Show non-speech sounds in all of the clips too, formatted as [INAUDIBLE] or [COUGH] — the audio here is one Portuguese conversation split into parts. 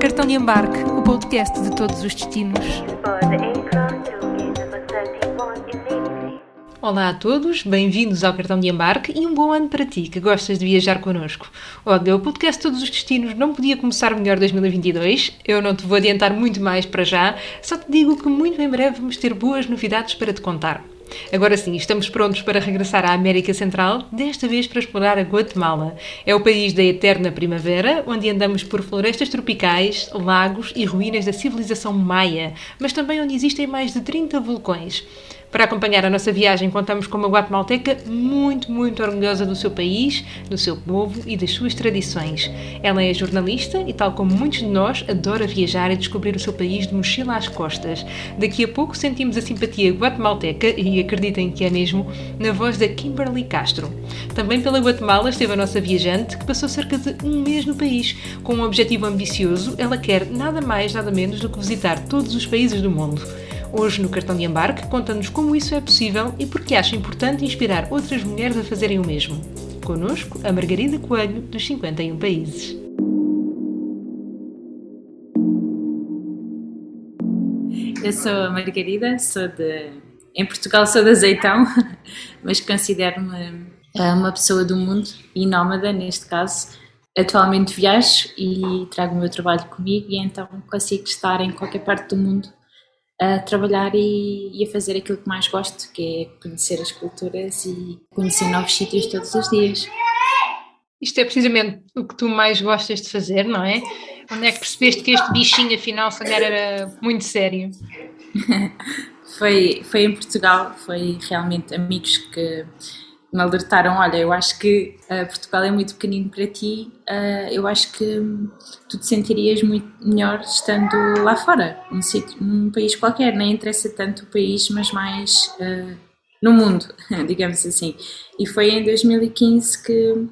Cartão de embarque, o podcast de todos os destinos. For the aircraft to gate number 31 immediately. Olá a todos, bem-vindos ao Cartão de Embarque e um bom ano para ti que gostas de viajar connosco. Olha, o podcast Todos os Destinos não podia começar melhor 2022, eu não te vou adiantar muito mais para já, só te digo que muito em breve vamos ter boas novidades para te contar. Agora sim, estamos prontos para regressar à América Central, desta vez para explorar a Guatemala. É o país da eterna primavera, onde andamos por florestas tropicais, lagos e ruínas da civilização maia, mas também onde existem mais de 30 vulcões. Para acompanhar a nossa viagem, contamos com uma guatemalteca muito, muito orgulhosa do seu país, do seu povo e das suas tradições. Ela é jornalista e, tal como muitos de nós, adora viajar e descobrir o seu país de mochila às costas. Daqui a pouco sentimos a simpatia guatemalteca, e acreditem que é mesmo, na voz da Kimberly Castro. Também pela Guatemala esteve a nossa viajante, que passou cerca de um mês no país. Com um objetivo ambicioso, ela quer nada mais, nada menos do que visitar todos os países do mundo. Hoje, no cartão de embarque, conta-nos como isso é possível e porque acha importante inspirar outras mulheres a fazerem o mesmo. Conosco, a Margarida Coelho, dos 51 países. Eu sou a Margarida, sou de. Em Portugal sou de Azeitão, [LAUGHS] mas considero-me eh, uma pessoa do mundo e nómada neste caso. Atualmente viajo e trago o meu trabalho comigo e então consigo estar em qualquer parte do mundo a trabalhar e, e a fazer aquilo que mais gosto, que é conhecer as culturas e conhecer novos sítios todos os dias. Isto é precisamente o que tu mais gostas de fazer, não é? Onde é que percebeste que este bichinho, afinal, se calhar era muito sério? [LAUGHS] Foi, foi em Portugal, foi realmente amigos que me alertaram, olha, eu acho que uh, Portugal é muito pequenino para ti, uh, eu acho que tu te sentirias muito melhor estando lá fora, num, sítio, num país qualquer, nem interessa tanto o país, mas mais uh, no mundo, [LAUGHS] digamos assim. E foi em 2015 que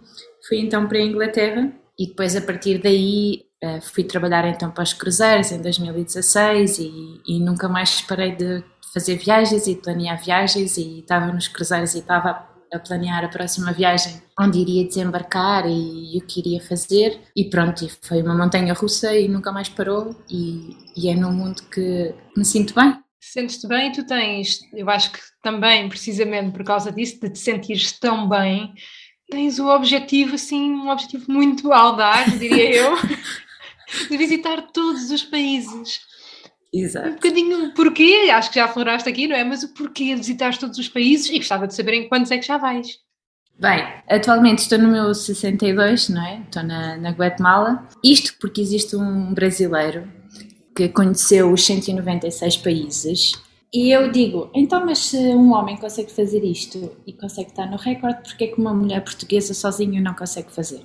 fui então para a Inglaterra. E depois a partir daí fui trabalhar então para os cruzeiros em 2016 e, e nunca mais parei de fazer viagens e planear viagens. E estava nos cruzeiros e estava a planear a próxima viagem, onde iria desembarcar e o que iria fazer. E pronto, e foi uma montanha russa e nunca mais parou. E, e é num mundo que me sinto bem. Sentes-te bem e tu tens, eu acho que também, precisamente por causa disso, de te sentires tão bem, tens o objetivo, assim, um objetivo muito [LAUGHS] audaz, diria eu, [LAUGHS] de visitar todos os países. Exato. Um bocadinho o porquê, acho que já afloraste aqui, não é? Mas o porquê visitar todos os países e gostava de saber em quantos é que já vais. Bem, atualmente estou no meu 62, não é? Estou na, na Guatemala. Isto porque existe um brasileiro que conheceu os 196 países. E eu digo, então, mas se um homem consegue fazer isto e consegue estar no recorde, porque é que uma mulher portuguesa sozinha não consegue fazer?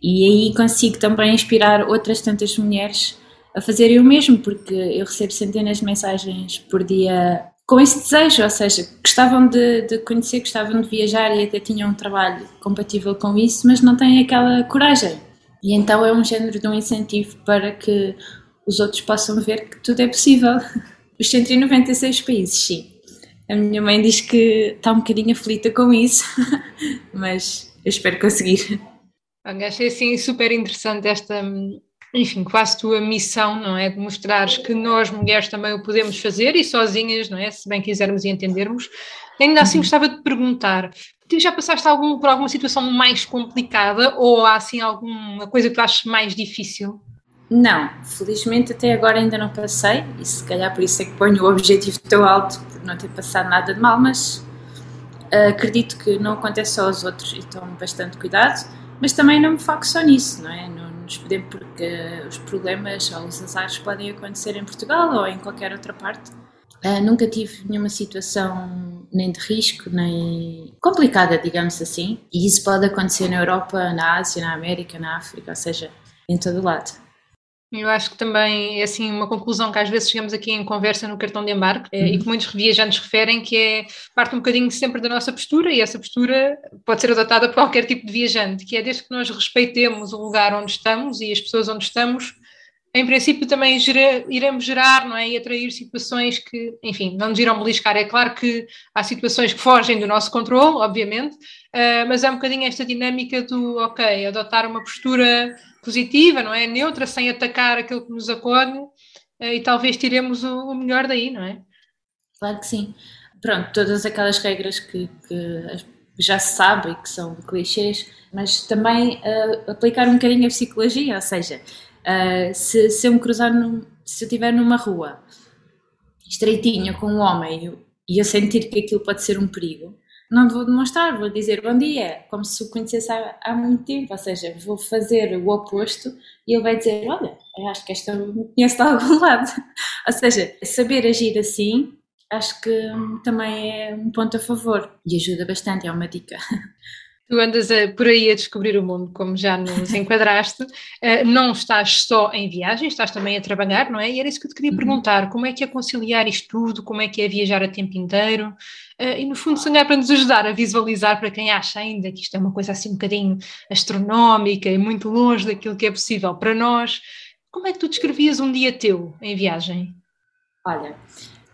E aí consigo também inspirar outras tantas mulheres a fazerem o mesmo, porque eu recebo centenas de mensagens por dia com esse desejo, ou seja, gostavam de, de, conhecer, gostavam de viajar e até tinham um trabalho compatível com isso, mas não têm aquela coragem. E então é um género de um incentivo para que os outros possam ver que tudo é possível. [LAUGHS] Os 196 países, sim. A minha mãe diz que está um bocadinho aflita com isso, [LAUGHS] mas eu espero conseguir. Olha, achei assim super interessante esta, enfim, quase tua missão, não é? De mostrares que nós mulheres também o podemos fazer e sozinhas, não é? Se bem quisermos e entendermos. Ainda assim gostava de perguntar, tu já passaste algum, por alguma situação mais complicada ou há assim alguma coisa que tu achas mais difícil? Não, felizmente até agora ainda não passei e se calhar por isso é que ponho o objetivo tão alto por não ter passado nada de mal, mas uh, acredito que não acontece só aos outros e tomo bastante cuidado, mas também não me foco só nisso, não é? Porque os problemas ou os azares podem acontecer em Portugal ou em qualquer outra parte. Uh, nunca tive nenhuma situação nem de risco, nem complicada, digamos assim. E isso pode acontecer na Europa, na Ásia, na América, na África, ou seja, em todo o lado. Eu acho que também é assim uma conclusão que às vezes chegamos aqui em conversa no cartão de embarque uhum. e que muitos viajantes referem que é parte um bocadinho sempre da nossa postura e essa postura pode ser adotada por qualquer tipo de viajante, que é desde que nós respeitemos o lugar onde estamos e as pessoas onde estamos, em princípio também gera, iremos gerar não é? e atrair situações que, enfim, não nos irão beliscar. É claro que há situações que fogem do nosso controle, obviamente, uh, mas é um bocadinho esta dinâmica do, ok, adotar uma postura positiva, não é? Neutra, sem atacar aquilo que nos acolhe, uh, e talvez tiremos o, o, melhor daí, não é? Claro que sim. Pronto, todas aquelas regras que, que já se sabe que são clichês, mas também uh, aplicar um bocadinho a psicologia, ou seja, Uh, se, se eu me cruzar, num, se eu estiver numa rua estreitinha com um homem e eu sentir que aquilo pode ser um perigo, não vou demonstrar, vou dizer bom dia, como se o conhecesse há, há muito tempo, ou seja, vou fazer o oposto e ele vai dizer, olha, acho que esta me conhece de algum [LAUGHS] lado. ou seja, saber agir assim, acho que também é um ponto a favor e ajuda bastante, é uma dica. [LAUGHS] Tu andas a, por aí a descobrir o mundo, como já nos enquadraste. Uh, [LAUGHS] não estás só em viagem, estás também a trabalhar, não é? E era isso que eu te queria uhum. perguntar: como é que é conciliar isto tudo? Como é que é viajar a tempo inteiro? Uh, e no fundo, sonhar para nos ajudar a visualizar para quem acha ainda que isto é uma coisa assim um bocadinho astronómica e muito longe daquilo que é possível para nós. Como é que tu descrevias um dia teu em viagem? Olha,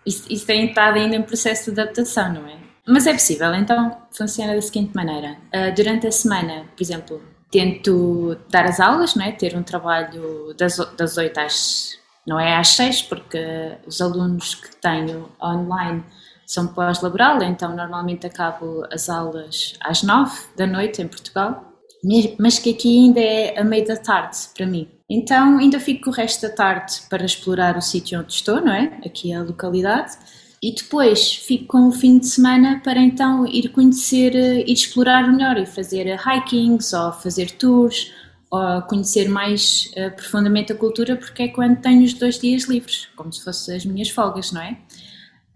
isso, isso tem estado ainda em processo de adaptação, não é? Mas é possível, então funciona da seguinte maneira. Uh, durante a semana, por exemplo, tento dar as aulas, não é? ter um trabalho das, das 8 às. não é às 6, porque os alunos que tenho online são pós-laboral, então normalmente acabo as aulas às 9 da noite em Portugal, mas que aqui ainda é a meio da tarde para mim. Então ainda fico o resto da tarde para explorar o sítio onde estou, não é? Aqui a localidade e depois fico com o fim de semana para então ir conhecer, eh, ir explorar melhor e fazer eh, hikings ou fazer tours ou conhecer mais uh, profundamente a cultura porque é quando tenho os dois dias livres, como se fossem as minhas folgas, não é?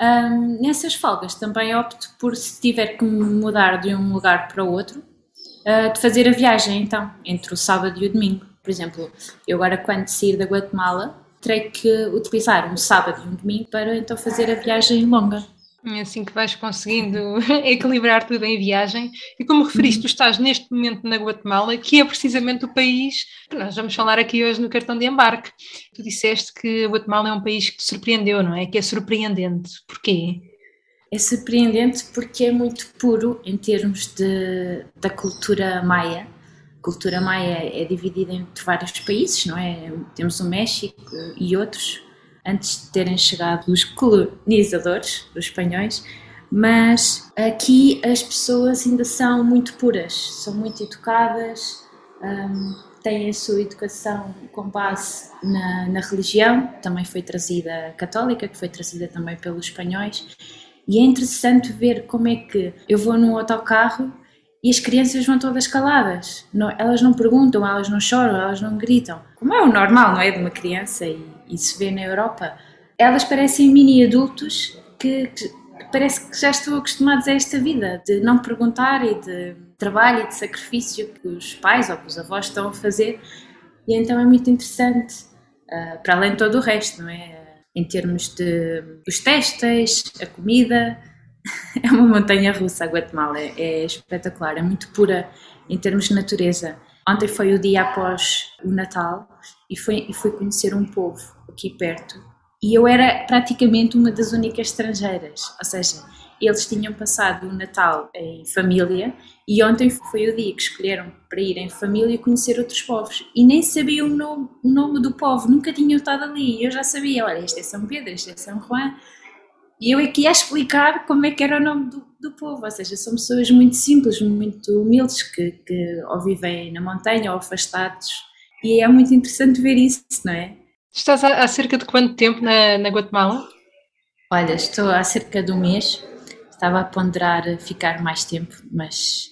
Um, nessas folgas também opto por, se tiver que mudar de um lugar para outro, uh, de fazer a viagem então, entre o sábado e o domingo. Por exemplo, eu agora quando sair da Guatemala, terei que utilizar um sábado e um domingo para então fazer a viagem longa. É assim que vais conseguindo [LAUGHS] equilibrar tudo em viagem. E como referiste, uhum. tu estás neste momento na Guatemala, que é precisamente o país que nós vamos falar aqui hoje no cartão de embarque. Tu disseste que a Guatemala é um país que te surpreendeu, não é? Que é surpreendente. Porquê? É surpreendente porque é muito puro em termos de, da cultura maia cultura maia é dividida entre vários países, não é? Temos o México e outros, antes de terem chegado os colonizadores, os espanhóis, mas aqui as pessoas ainda são muito puras, são muito educadas, um, têm a sua educação com base na, na, religião, também foi trazida católica, que foi trazida também pelos espanhóis, e é interessante ver como é que eu vou num autocarro e as crianças vão todas caladas. Não, elas não perguntam, elas não choram, elas não gritam. Como é o normal, não é? De uma criança e, e se vê na Europa. Elas parecem mini adultos que, que, parece que já estão acostumados a esta vida de não perguntar e de trabalho e de sacrifício que os pais ou que os avós estão a fazer. E então é muito interessante, uh, para além de todo o resto, não é? Em termos de os testes, a comida, [LAUGHS] é uma montanha russa a Guatemala, é, é espetacular, é muito pura em termos de natureza. Ontem foi o dia após o Natal e fui, e fui conhecer um povo aqui perto e eu era praticamente uma das únicas estrangeiras, ou seja, eles tinham passado o Natal em família e ontem foi o dia que escolheram para ir em família conhecer outros povos e nem sabiam o nome, o nome do povo, nunca tinham estado ali. Eu já sabia, olha, este é São Pedro, este é São Juan, e eu aqui a explicar como é que era o nome do, do povo, ou seja, são pessoas muito simples, muito humildes, que, que ou vivem na montanha ou afastados, e é muito interessante ver isso, não é? Estás há, há cerca de quanto tempo na, na Guatemala? Olha, estou há cerca de um mês, estava a ponderar ficar mais tempo, mas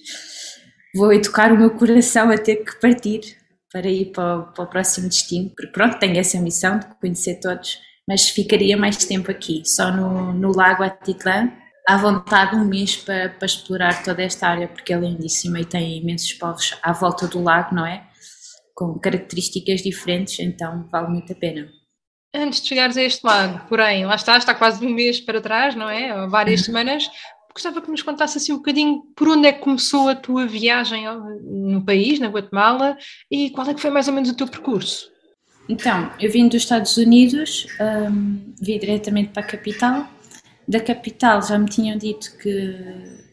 vou educar o meu coração a ter que partir para ir para o, para o próximo destino, porque pronto, tenho essa missão de conhecer todos mas ficaria mais tempo aqui, só no, no Lago Atitlã, à vontade um mês para, para explorar toda esta área, porque é lindíssima e tem imensos povos à volta do lago, não é? Com características diferentes, então vale muito a pena. Antes de chegares a este lago, porém, lá está, está quase um mês para trás, não é? Ou várias semanas. Gostava que nos contasse assim um bocadinho por onde é que começou a tua viagem no país, na Guatemala, e qual é que foi mais ou menos o teu percurso? Então, eu vim dos Estados Unidos, um, vim diretamente para a capital. Da capital já me tinham dito que,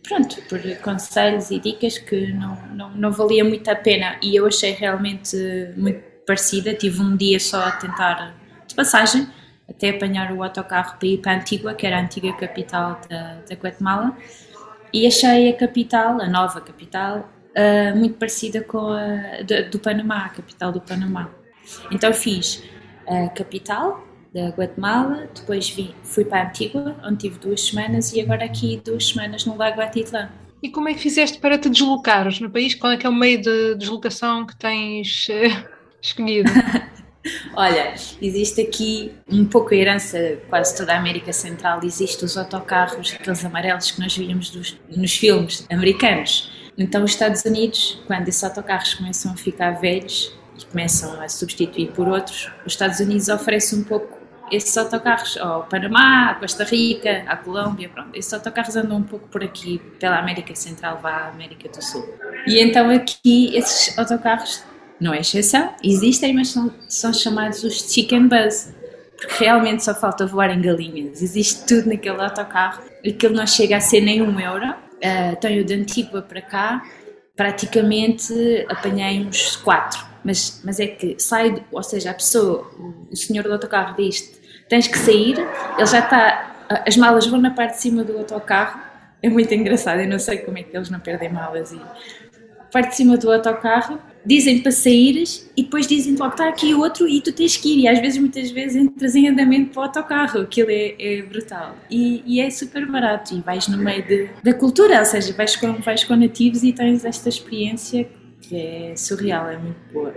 pronto, por conselhos e dicas, que não, não, não valia muito a pena e eu achei realmente muito parecida. Tive um dia só a tentar, de passagem, até apanhar o autocarro para ir para Antigua, que era a antiga capital da, da Guatemala, e achei a capital, a nova capital, uh, muito parecida com a do, do Panamá, a capital do Panamá. Então fiz a capital da Guatemala, depois fui para Antigua, onde tive duas semanas, e agora aqui duas semanas no Lago Atitlán. E como é que fizeste para te deslocares no país? Qual é que é o meio de deslocação que tens uh, escolhido? [LAUGHS] Olha, existe aqui um pouco a herança, quase toda a América Central, existe os autocarros, aqueles amarelos que nós víamos dos, nos filmes americanos. Então, os Estados Unidos, quando esses autocarros começam a ficar velhos e começam a substituir por outros, os Estados Unidos oferecem um pouco esses autocarros ao Panamá, à Costa Rica, à Colômbia, pronto. Esses autocarros andam um pouco por aqui, pela América Central, vá à América do Sul. E então aqui esses autocarros não é exceção, existem, mas são, são chamados os chicken buzz, porque realmente só falta voar em galinhas, existe tudo naquele autocarro, aquilo não chega a ser nem um euro, uh, tenho de Antigua para cá, praticamente apanhei uns quatro, mas, mas é que sai, ou seja, a pessoa, o senhor do autocarro diz tens que sair, ele já está, as malas vão na parte de cima do autocarro, é muito engraçado, eu não sei como é que eles não perdem malas e parte de cima do autocarro, dizem para saíres e depois dizem logo, está aqui outro e tu tens que ir. E às vezes, muitas vezes, entras em andamento para o autocarro. Aquilo é, é brutal. E, e, é super barato. E vais no meio de, da cultura, ou seja, vais com, vais com nativos e tens esta experiência que é surreal, é muito boa.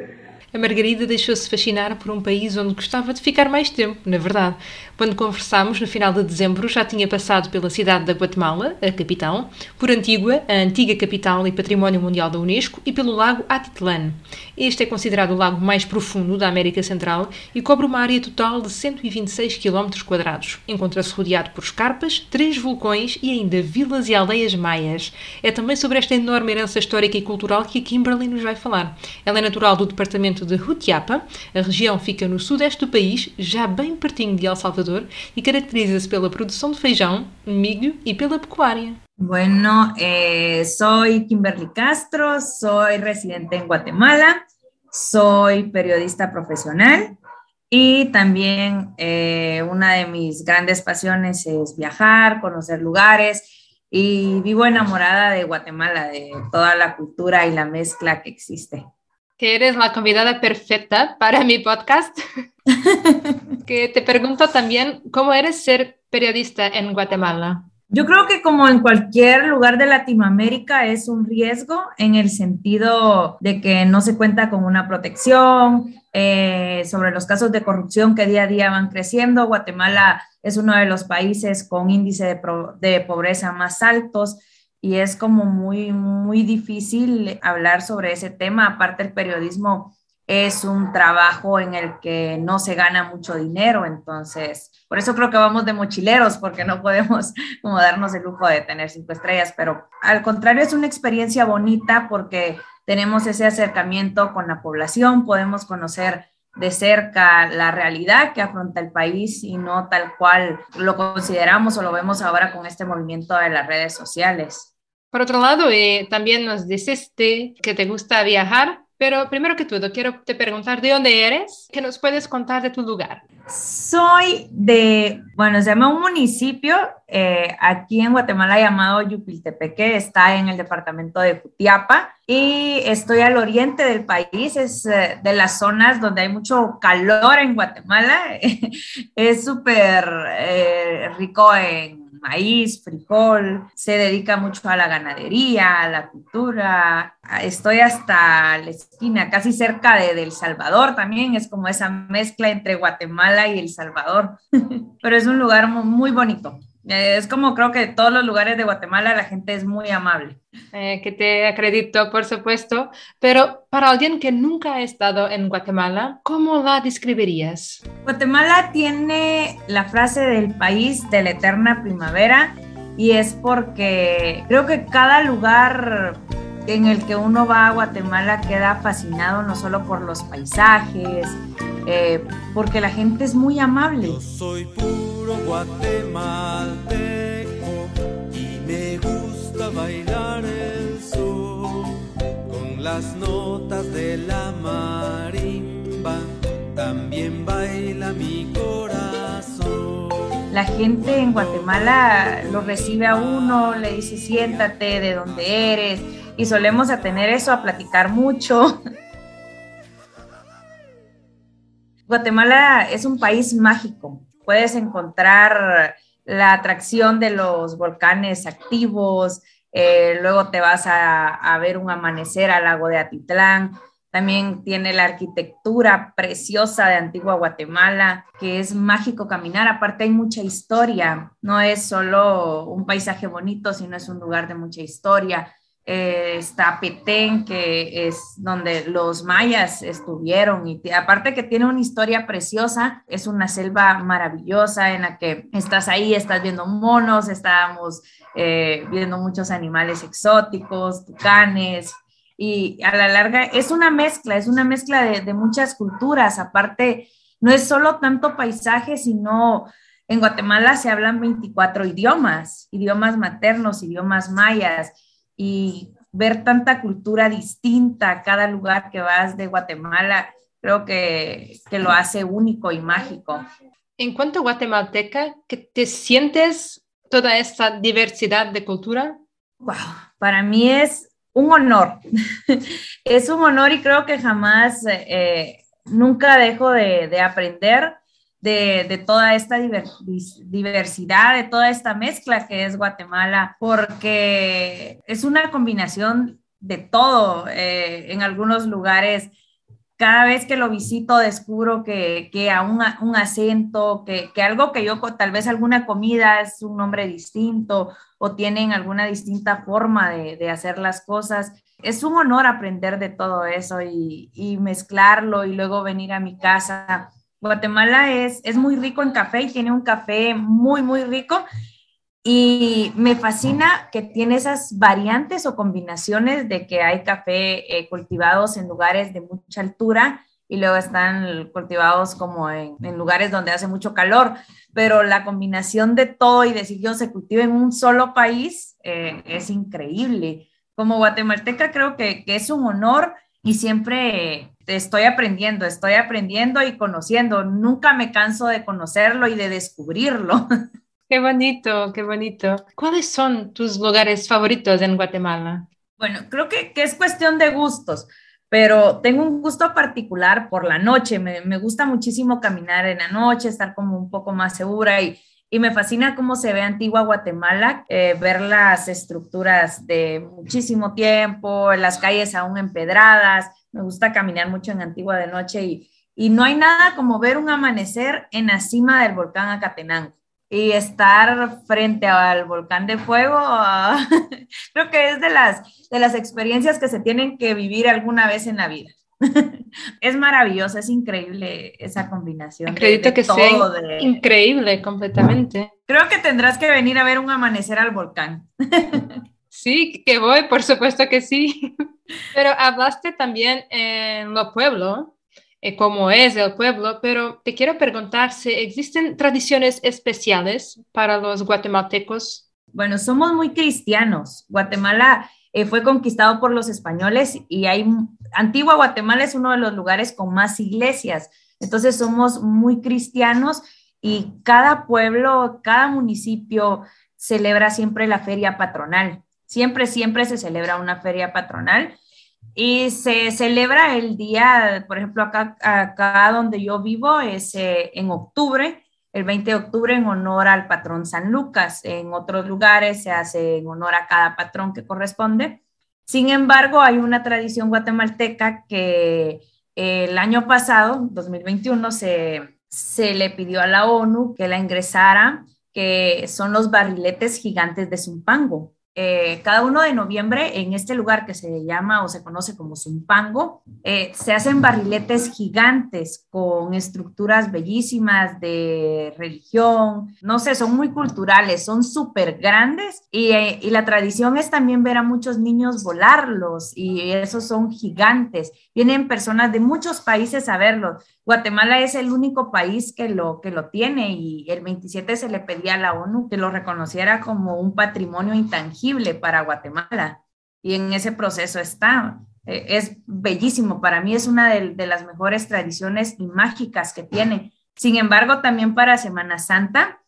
A Margarida deixou-se fascinar por um país onde gostava de ficar mais tempo, na verdade. Quando conversámos, no final de dezembro, já tinha passado pela cidade da Guatemala, a capital, por Antigua, a antiga capital e património mundial da Unesco, e pelo lago Atitlán. Este é considerado o lago mais profundo da América Central e cobre uma área total de 126 km. Encontra-se rodeado por escarpas, três vulcões e ainda vilas e aldeias maias. É também sobre esta enorme herança histórica e cultural que a Kimberly nos vai falar. Ela é natural do departamento departamento de Jutiapa. A região fica no sudeste do país, já bem pertinho de El Salvador, e caracteriza-se pela produção de feijão, milho e pela pecuária. Bueno, eh, soy Kimberly Castro, soy residente en Guatemala, soy periodista profesional y también eh, una de mis grandes pasiones es viajar, conocer lugares y vivo enamorada de Guatemala, de toda la cultura y la mezcla que existe. Que eres la convidada perfecta para mi podcast. [LAUGHS] que te pregunto también, ¿cómo eres ser periodista en Guatemala? Yo creo que como en cualquier lugar de Latinoamérica es un riesgo en el sentido de que no se cuenta con una protección eh, sobre los casos de corrupción que día a día van creciendo. Guatemala es uno de los países con índice de, de pobreza más altos y es como muy, muy difícil hablar sobre ese tema. Aparte, el periodismo es un trabajo en el que no se gana mucho dinero, entonces, por eso creo que vamos de mochileros, porque no podemos [LAUGHS] como darnos el lujo de tener cinco estrellas, pero al contrario es una experiencia bonita porque tenemos ese acercamiento con la población, podemos conocer de cerca la realidad que afronta el país y no tal cual lo consideramos o lo vemos ahora con este movimiento de las redes sociales. Por otro lado, eh, también nos dices que te gusta viajar, pero primero que todo quiero te preguntar de dónde eres, ¿qué nos puedes contar de tu lugar? Soy de, bueno, se llama un municipio eh, aquí en Guatemala llamado Yupiltepeque, está en el departamento de Jutiapa y estoy al oriente del país, es eh, de las zonas donde hay mucho calor en Guatemala, [LAUGHS] es súper eh, rico en maíz, frijol, se dedica mucho a la ganadería, a la cultura. Estoy hasta la esquina, casi cerca de, El Salvador también, es como esa mezcla entre Guatemala y El Salvador, [LAUGHS] pero es un lugar muy bonito. Es como creo que todos los lugares de Guatemala la gente es muy amable. Eh, que te acredito, por supuesto, pero para alguien que nunca ha estado en Guatemala, ¿cómo la describirías? Guatemala tiene la frase del país de la eterna primavera y es porque creo que cada lugar en el que uno va a Guatemala queda fascinado no solo por los paisajes, eh, porque la gente es muy amable. Yo soy puro guatemalteco y me gusta bailar el sol con las notas de la marimba. La gente en Guatemala lo recibe a uno, le dice siéntate, de dónde eres, y solemos a tener eso, a platicar mucho. [LAUGHS] Guatemala es un país mágico. Puedes encontrar la atracción de los volcanes activos, eh, luego te vas a, a, ver un amanecer al lago de Atitlán. También tiene la arquitectura preciosa de Antigua Guatemala, que es mágico caminar. Aparte hay mucha historia, no es solo un paisaje bonito, sino es un lugar de mucha historia. Eh, está Petén, que es donde los mayas estuvieron, y aparte que tiene una historia preciosa, es una selva maravillosa en la que estás ahí, estás viendo monos, estábamos eh, viendo muchos animales exóticos, tucanes, y a la larga es una mezcla, es una mezcla de, de muchas culturas, aparte no es solo tanto paisaje, sino en Guatemala se hablan 24 idiomas, idiomas maternos, idiomas mayas, y ver tanta cultura distinta a cada lugar que vas de Guatemala, creo que, que lo hace único y mágico. En cuanto a guatemalteca, ¿que te sientes toda esta diversidad de cultura? Wow, para mí es un honor. [LAUGHS] es un honor y creo que jamás, eh, nunca dejo de, de aprender de, de, toda esta diversidad, de toda esta mezcla que es Guatemala, porque es una combinación de todo. Eh, en algunos lugares, cada vez que lo visito, descubro que, que a un, un acento, que, que, algo que yo, tal vez alguna comida es un nombre distinto o tienen alguna distinta forma de, de hacer las cosas. Es un honor aprender de todo eso y, mezclarlo y luego venir a mi casa Guatemala es, es muy rico en café y tiene un café muy, muy rico. Y me fascina que tiene esas variantes o combinaciones de que hay café eh, cultivados en lugares de mucha altura y luego están cultivados como en, en, lugares donde hace mucho calor, pero la combinación de todo y decir yo se cultiva en un solo país eh, es increíble. Como guatemalteca creo que, que es un honor y siempre estoy aprendiendo, estoy aprendiendo y conociendo. Nunca me canso de conocerlo y de descubrirlo. [LAUGHS] Qué bonito, qué bonito. ¿Cuáles son tus lugares favoritos en Guatemala? Bueno, creo que, que es cuestión de gustos, pero tengo un gusto particular por la noche. Me, gusta muchísimo caminar en la noche, estar como un poco más segura y, y me fascina cómo se ve antigua Guatemala, eh, ver las estructuras de muchísimo tiempo, las calles aún empedradas me gusta caminar mucho en Antigua de noche y, y no hay nada como ver un amanecer en la cima del volcán Acatenango y estar frente al volcán de fuego, uh, [LAUGHS] creo que es de las, de las experiencias que se tienen que vivir alguna vez en la vida. [LAUGHS] es maravilloso, es increíble esa combinación. Acredito de, de que todo, sea de... increíble completamente. Creo que tendrás que venir a ver un amanecer al volcán. [LAUGHS] sí, que voy, por supuesto que sí. Pero hablaste también en lo pueblo, eh, cómo es el pueblo, pero te quiero preguntar si existen tradiciones especiales para los guatemaltecos. Bueno, somos muy cristianos. Guatemala eh, fue conquistado por los españoles y hay Antigua Guatemala es uno de los lugares con más iglesias. Entonces somos muy cristianos y cada pueblo, cada municipio celebra siempre la feria patronal. Siempre, siempre se celebra una feria patronal y se celebra el día, por ejemplo, acá, acá donde yo vivo es eh, en octubre, el 20 de octubre en honor al patrón San Lucas. En otros lugares se hace en honor a cada patrón que corresponde. Sin embargo, hay una tradición guatemalteca que el año pasado, 2021, se, se le pidió a la ONU que la ingresara, que son los barriletes gigantes de Zumpango eh, cada uno de noviembre en este lugar que se llama o se conoce como Zumpango, eh, se hacen barriletes gigantes con estructuras bellísimas de religión, no sé, son muy culturales, son súper grandes y, eh, y, la tradición es también ver a muchos niños volarlos y esos son gigantes. Vienen personas de muchos países a verlos. Guatemala es el único país que lo, que lo tiene y el 27 se le pedía a la ONU que lo reconociera como un patrimonio intangible para Guatemala y en ese proceso está. Eh, es bellísimo, para mí es una de, las mejores tradiciones y mágicas que tiene. Sin embargo, también para Semana Santa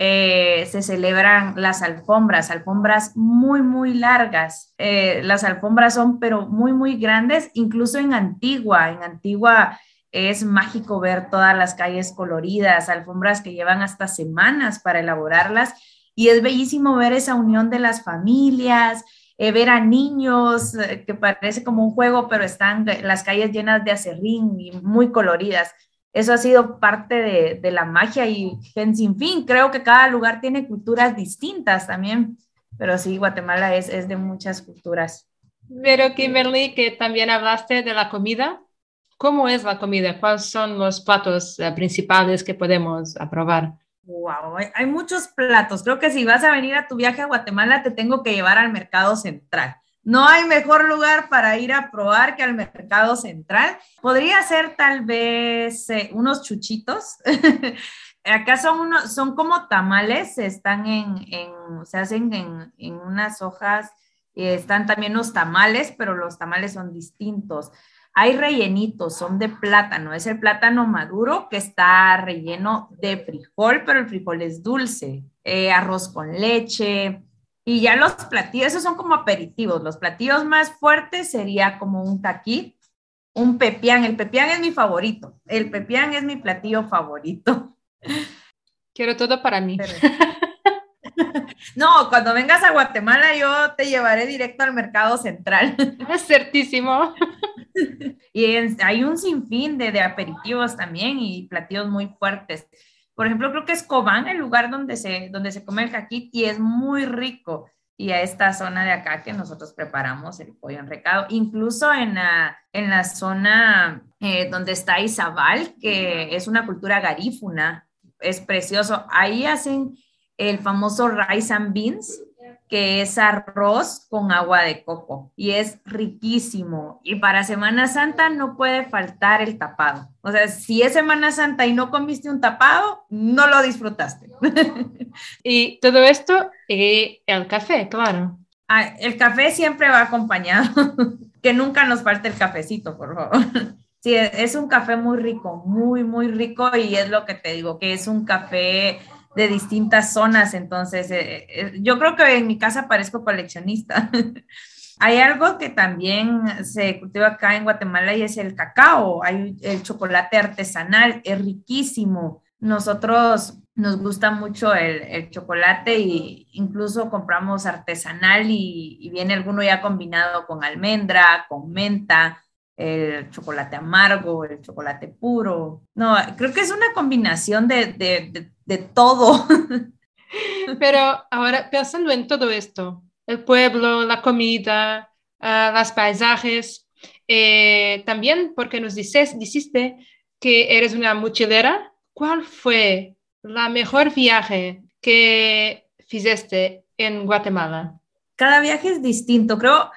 eh, se celebran las alfombras, alfombras muy, muy largas. Eh, las alfombras son, pero muy, muy grandes, incluso en Antigua. En Antigua es mágico ver todas las calles coloridas, alfombras que llevan hasta semanas para elaborarlas y es bellísimo ver esa unión de las familias, eh, ver a niños, eh, que parece como un juego, pero están las calles llenas de acerrín y muy coloridas. Eso ha sido parte de, la magia y en sin fin, creo que cada lugar tiene culturas distintas también, pero sí, Guatemala es, es de muchas culturas. Pero Kimberly, que también hablaste de la comida, ¿cómo es la comida? ¿Cuáles son los platos eh, principales que podemos aprobar? Wow, hay, muchos platos. Creo que si vas a venir a tu viaje a Guatemala, te tengo que llevar al mercado central. No hay mejor lugar para ir a probar que al mercado central. Podría ser tal vez eh, unos chuchitos. [LAUGHS] Acá son, unos, son como tamales, están en, se hacen en, en unas hojas, están también los tamales, pero los tamales son distintos. Hay rellenitos, son de plátano, es el plátano maduro que está relleno de frijol, pero el frijol es dulce, eh, arroz con leche. Y ya los platillos, esos son como aperitivos. Los platillos más fuertes sería como un taquí, un pepián. El pepián es mi favorito. El pepián es mi platillo favorito. Quiero todo para mí. [LAUGHS] No, cuando vengas a Guatemala yo te llevaré directo al mercado central. [LAUGHS] Es certísimo. Y hay un sinfín de, de aperitivos también y platillos muy fuertes. Por ejemplo, creo que es Cobán el lugar donde se, donde se come el caquit y es muy rico. Y a esta zona de acá que nosotros preparamos el pollo en recado, incluso en la, en la zona eh, donde está Izabal, que es una cultura garífuna, es precioso. Ahí hacen el famoso rice and beans, que es arroz con agua de coco y es riquísimo. Y para Semana Santa no puede faltar el tapado. O sea, si es Semana Santa y no comiste un tapado, no lo disfrutaste. [LAUGHS] y todo esto, y el café, claro. Ah, el café siempre va acompañado. [LAUGHS] que nunca nos falte el cafecito, por favor. [LAUGHS] Sí, es un café muy rico, muy, muy rico y es lo que te digo, que es un café de distintas zonas, entonces eh, eh, yo creo que en mi casa parezco coleccionista. [LAUGHS] Hay algo que también se cultiva acá en Guatemala y es el cacao, hay el chocolate artesanal, es riquísimo. Nosotros nos gusta mucho el, chocolate e incluso compramos artesanal y, y, viene alguno ya combinado con almendra, con menta, el chocolate amargo, el chocolate puro. No, creo que es una combinación de, de, de, todo. [LAUGHS] Pero ahora pensando en todo esto, el pueblo, la comida, uh, los paisajes, eh, también porque nos dices, dijiste que eres una mochilera, ¿cuál fue la mejor viaje que fizeste en Guatemala? Cada viaje es distinto, creo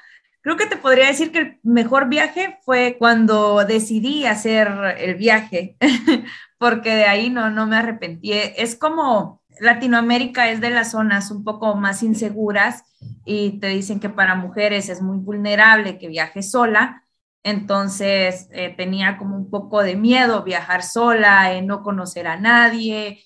Creo que te podría decir que el mejor viaje fue cuando decidí hacer el viaje, [LAUGHS] porque de ahí no, no me arrepentí. Es como Latinoamérica es de las zonas un poco más inseguras y te dicen que para mujeres es muy vulnerable que viaje sola. Entonces eh, tenía como un poco de miedo viajar sola, eh, no conocer a nadie,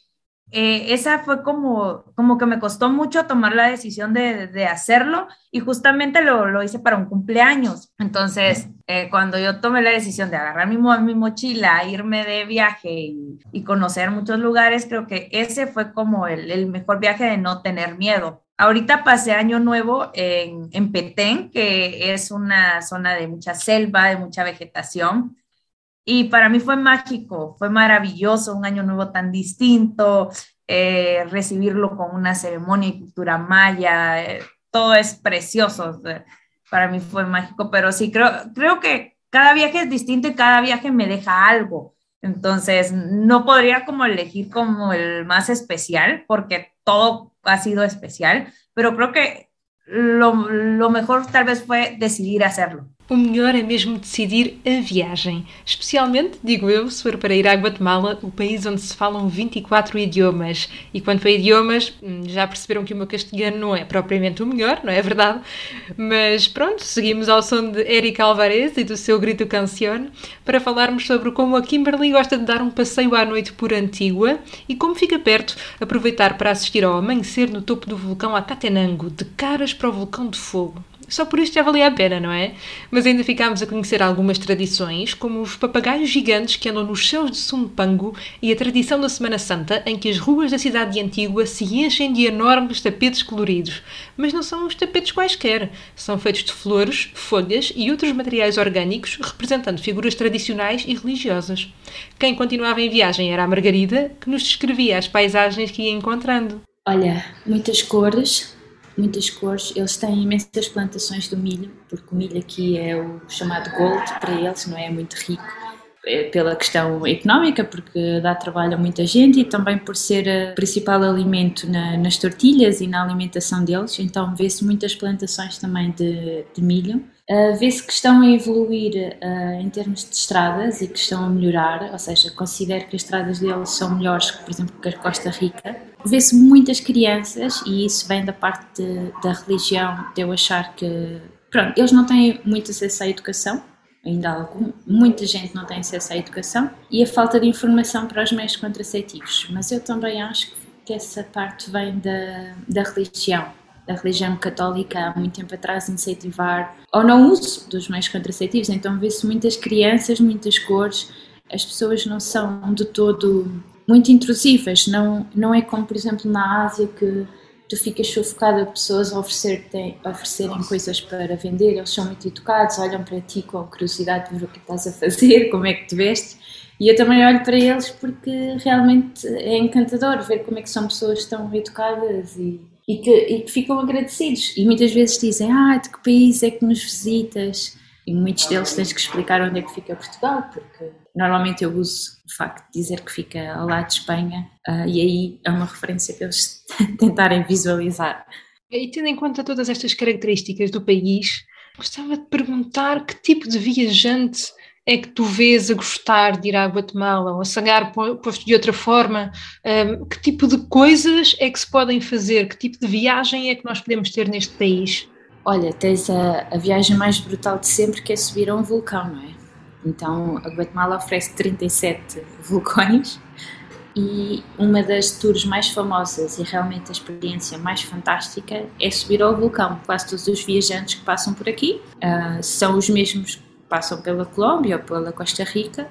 eh, esa fue como, como que me costó mucho tomar la decisión de, de hacerlo y justamente lo, lo, hice para un cumpleaños. Entonces, eh, cuando yo tomé la decisión de agarrar mi, mi mochila, irme de viaje y, y, conocer muchos lugares, creo que ese fue como el, el, mejor viaje de no tener miedo. Ahorita pasé año nuevo en, en Petén, que es una zona de mucha selva, de mucha vegetación. Y para mí fue mágico, fue maravilloso, un año nuevo tan distinto, eh, recibirlo con una ceremonia y cultura maya. Eh, todo es precioso. Para mí fue mágico, pero sí, creo, creo que cada viaje es distinto y cada viaje me deja algo. Entonces, no podría como elegir como el más especial, porque todo ha sido especial, pero creo que lo, lo mejor tal vez fue decidir hacerlo. O melhor é mesmo decidir a viagem. Especialmente, digo eu, se for para ir à Guatemala, o país onde se falam 24 idiomas. E quanto a idiomas, hum, já perceberam que o meu castelhano não é propriamente o melhor, não é verdade? Mas pronto, seguimos ao som de Eric Alvarez e do seu grito Cancione para falarmos sobre como a Kimberly gosta de dar um passeio à noite por Antigua e como fica perto aproveitar para assistir ao amanhecer no topo do vulcão Acatenango, de caras para o vulcão de fogo. Só por isto já valia a pena, não é? Mas ainda ficámos a conhecer algumas tradições, como os papagaios gigantes que andam nos céus de Sumpango e a tradição da Semana Santa, em que as ruas da cidade de Antigua se enchem de enormes tapetes coloridos. Mas não são os tapetes quaisquer. São feitos de flores, folhas e outros materiais orgânicos, representando figuras tradicionais e religiosas. Quem continuava em viagem era a Margarida, que nos descrevia as paisagens que ia encontrando. Olha, muitas cores, muitas cores. Eles têm imensas plantações do milho, porque o milho aqui é o chamado gold para eles, não é muito rico. É pela questão económica, porque dá trabalho a muita gente e também por ser o principal alimento na, nas tortilhas e na alimentação deles, então vê-se muitas plantações também de, de milho. Uh, vê-se que estão a evoluir uh, em termos de estradas e que estão a melhorar, ou seja, considero que as estradas deles são melhores, por exemplo, que a Costa Rica. Vê-se muitas crianças, e isso vem da parte de, da religião, de eu achar que. Pronto, eles não têm muito acesso à educação, ainda algum, muita gente não tem acesso à educação, e a falta de informação para os meios contraceptivos. Mas eu também acho que essa parte vem da, da religião. Da religião católica há muito tempo atrás incentivar ou não uso dos meios contraceptivos, então vê-se muitas crianças, muitas cores, as pessoas não são de todo muito intrusivas, não, não é como por exemplo na Ásia que tu ficas sufocada de pessoas a oferecer oferecerem coisas para vender, eles são muito educados, olham para ti com curiosidade de ver o que estás a fazer, como é que te vestes, e eu também olho para eles porque realmente é encantador ver como é que são pessoas tão educadas e e que, e que ficam agradecidos. E muitas vezes dizem: Ah, de que país é que nos visitas? E muitos deles tens que explicar onde é que fica Portugal, porque normalmente eu uso o facto de dizer que fica ao lado de Espanha, uh, e aí é uma referência para eles [LAUGHS] tentarem visualizar. E tendo em conta todas estas características do país, gostava de perguntar que tipo de viajante é que tu vês a gostar de ir à Guatemala ou a Sagar, posto de outra forma? Um, que tipo de coisas é que se podem fazer? Que tipo de viagem é que nós podemos ter neste país? Olha, tens a, a viagem mais brutal de sempre que é subir a um vulcão, não é? Então a Guatemala oferece 37 vulcões e uma das tours mais famosas e realmente a experiência mais fantástica é subir ao vulcão. Quase todos os viajantes que passam por aqui uh, são os mesmos passam pela Colômbia ou pela Costa Rica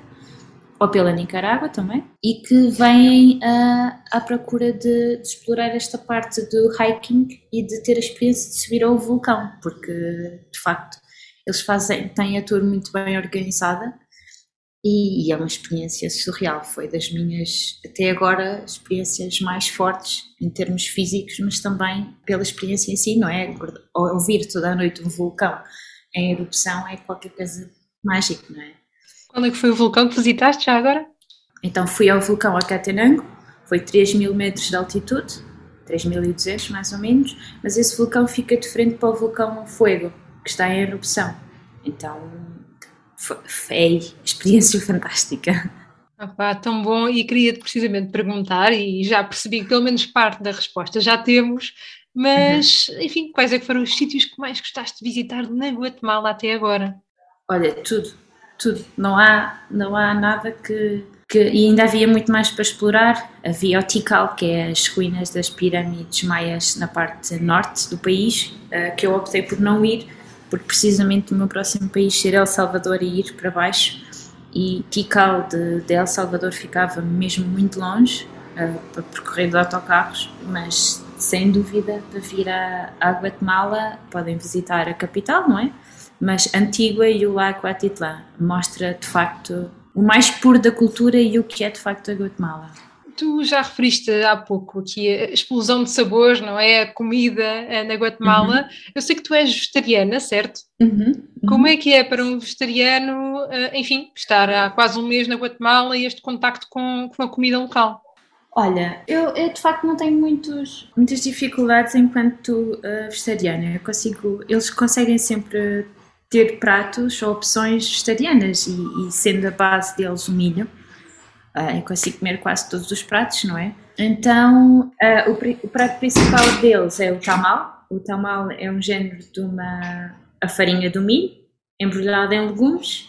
ou pela Nicarágua também, e que vêm uh, à procura de, de, explorar esta parte do hiking e de ter a experiência de subir ao vulcão, porque de facto eles fazem, têm a tour muito bem organizada e, e é uma experiência surreal. Foi das minhas, até agora, experiências mais fortes em termos físicos, mas também pela experiência em si, não é? Ouvir toda a noite um vulcão em erupção é qualquer coisa mágico, não é? Qual é que foi o vulcão que visitaste já agora? Então fui ao vulcão Acatenango, foi 3 mil metros de altitude, 3.200 mais ou menos, mas esse vulcão fica de frente para o vulcão Fuego, que está em erupção. Então foi experiência [LAUGHS] fantástica. Ah, tão bom, e queria precisamente perguntar, e já percebi que pelo menos parte da resposta já temos, mas, uhum. enfim, quais é que foram os sítios que mais gostaste de visitar na Guatemala até agora? Olha, tudo, tudo. Não há, não há nada que, que. E ainda havia muito mais para explorar. Havia o Tikal, que é as ruínas das pirâmides maias na parte norte do país, uh, que eu optei por não ir, porque precisamente o meu próximo país ser El Salvador e ir para baixo. E Tikal de, de El Salvador ficava mesmo muito longe uh, para percorrer de autocarros, mas sem dúvida, para vir à, à Guatemala, podem visitar a capital, não é? Mas Antigua e o Lago Atitlán mostra de facto o mais puro da cultura e o que é de facto a Guatemala. Tu já referiste há pouco aqui a explosão de sabores, não é? A comida eh, na Guatemala. Uhum. Eu sei que tu és vegetariana, certo? Uhum. Como é que é para um vegetariano, eh, enfim, estar há quase um mês na Guatemala e este contacto com, com a comida local? Olha, eu, eu, de facto não tenho muitos, muitas dificuldades enquanto uh, vegetariana. Eu consigo, eles conseguem sempre ter pratos ou opções vegetarianas e, e sendo a base deles o milho, uh, eu consigo comer quase todos os pratos, não é? Então, uh, o, o, prato principal deles é o tamal. O tamal é um género de uma a farinha do milho embrulhada em legumes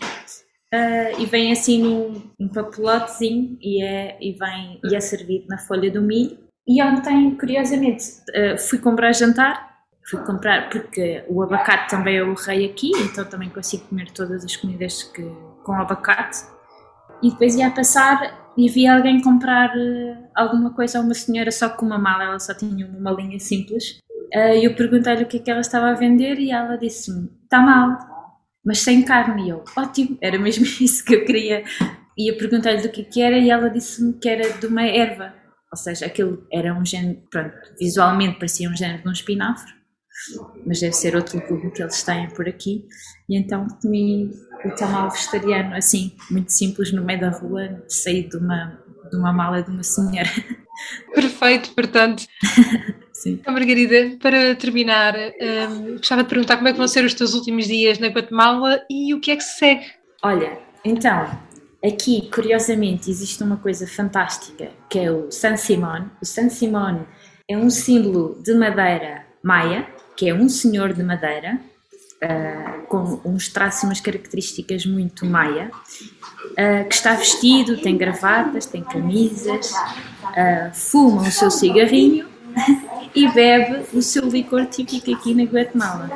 Uh, e vem assim num, papelotezinho e é, e, vem, e é servido na folha do milho. E ontem, curiosamente, fui comprar jantar, fui comprar porque o abacate também é o rei aqui, então também consigo comer todas as comidas que, com abacate. E depois ia passar e vi alguém comprar uh, alguma coisa a uma senhora só com uma mala, ela só tinha uma malinha simples. E eu perguntei-lhe o que é que ela estava a vender e ela disse-me: está mal, mas sem carne. E eu, ótimo, era mesmo [LAUGHS] isso que eu queria. E eu perguntei-lhe do que, que era e ela disse-me que era de uma erva. Ou seja, aquilo era um género, pronto, visualmente parecia um género de um espinafre, mas deve ser outro legume que eles têm por aqui. E então comi o tamal vegetariano, assim, muito simples, no meio da rua, saí de uma, de uma mala de uma senhora. [LAUGHS] Perfeito, portanto. [LAUGHS] Sim. Então, Margarida, para terminar, um, gostava de perguntar como é que vão ser os teus últimos dias na Guatemala e o que é que se segue? Olha, então, aqui, curiosamente, existe uma coisa fantástica que é o San Simón. O San Simón é um símbolo de madeira maia, que é um senhor de madeira, uh, com uns traços, umas características muito maia, uh, que está vestido, tem gravatas, tem camisas, uh, fuma o seu cigarrinho [LAUGHS] e bebe o seu licor típico aqui na Guatemala.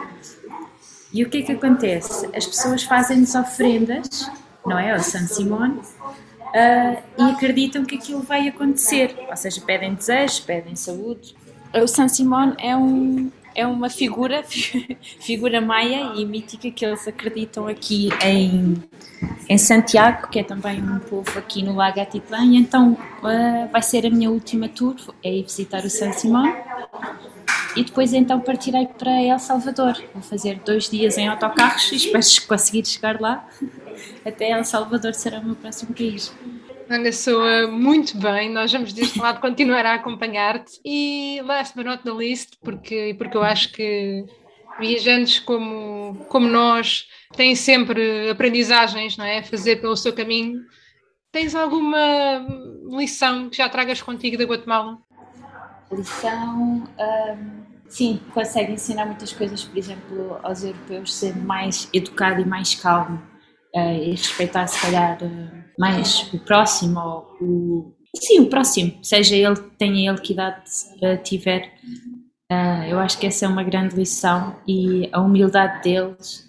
E o que é que acontece? As pessoas fazem-nos ofrendas, não é? Ao San Simón, uh, e acreditam que aquilo vai acontecer. Ou seja, pedem desejos, pedem saúde. O San Simón é um, é uma figura, [LAUGHS] figura maia e mítica que eles acreditam aqui em, em Santiago, que é também um povo aqui no Lago Atitlã, e então uh, vai ser a minha última tour, é ir visitar o San Simão, e depois então partirei para El Salvador, vou fazer dois dias em autocarros e espero [LAUGHS] conseguir chegar lá, até El Salvador será o meu próximo país. Ana, soa muito bem. Nós vamos deste lado continuar a acompanhar-te. E last but not the least, porque, porque eu acho que viajantes como, como nós têm sempre aprendizagens, não é? Fazer pelo seu caminho. Tens alguma lição que já tragas contigo da Guatemala? Lição. Um, sim, consegue ensinar muitas coisas, por exemplo, aos europeus ser mais educado e mais calmo e respeitar, se calhar. Uh, mais o próximo, ou o. Sim, o próximo, seja ele, tenha ele que idade uh, tiver. Eu acho que essa é uma grande lição e a humildade deles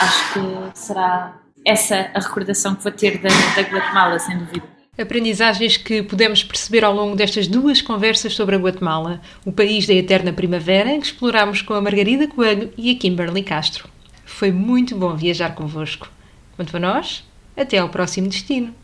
acho que será essa a recordação que vou ter da, da Guatemala, sem dúvida. Aprendizagens que pudemos perceber ao longo destas duas conversas sobre a Guatemala, o país da eterna primavera, que explorámos com a Margarida Coelho e a Kimberly Castro. Foi muito bom viajar convosco. Quanto a nós, até ao próximo destino.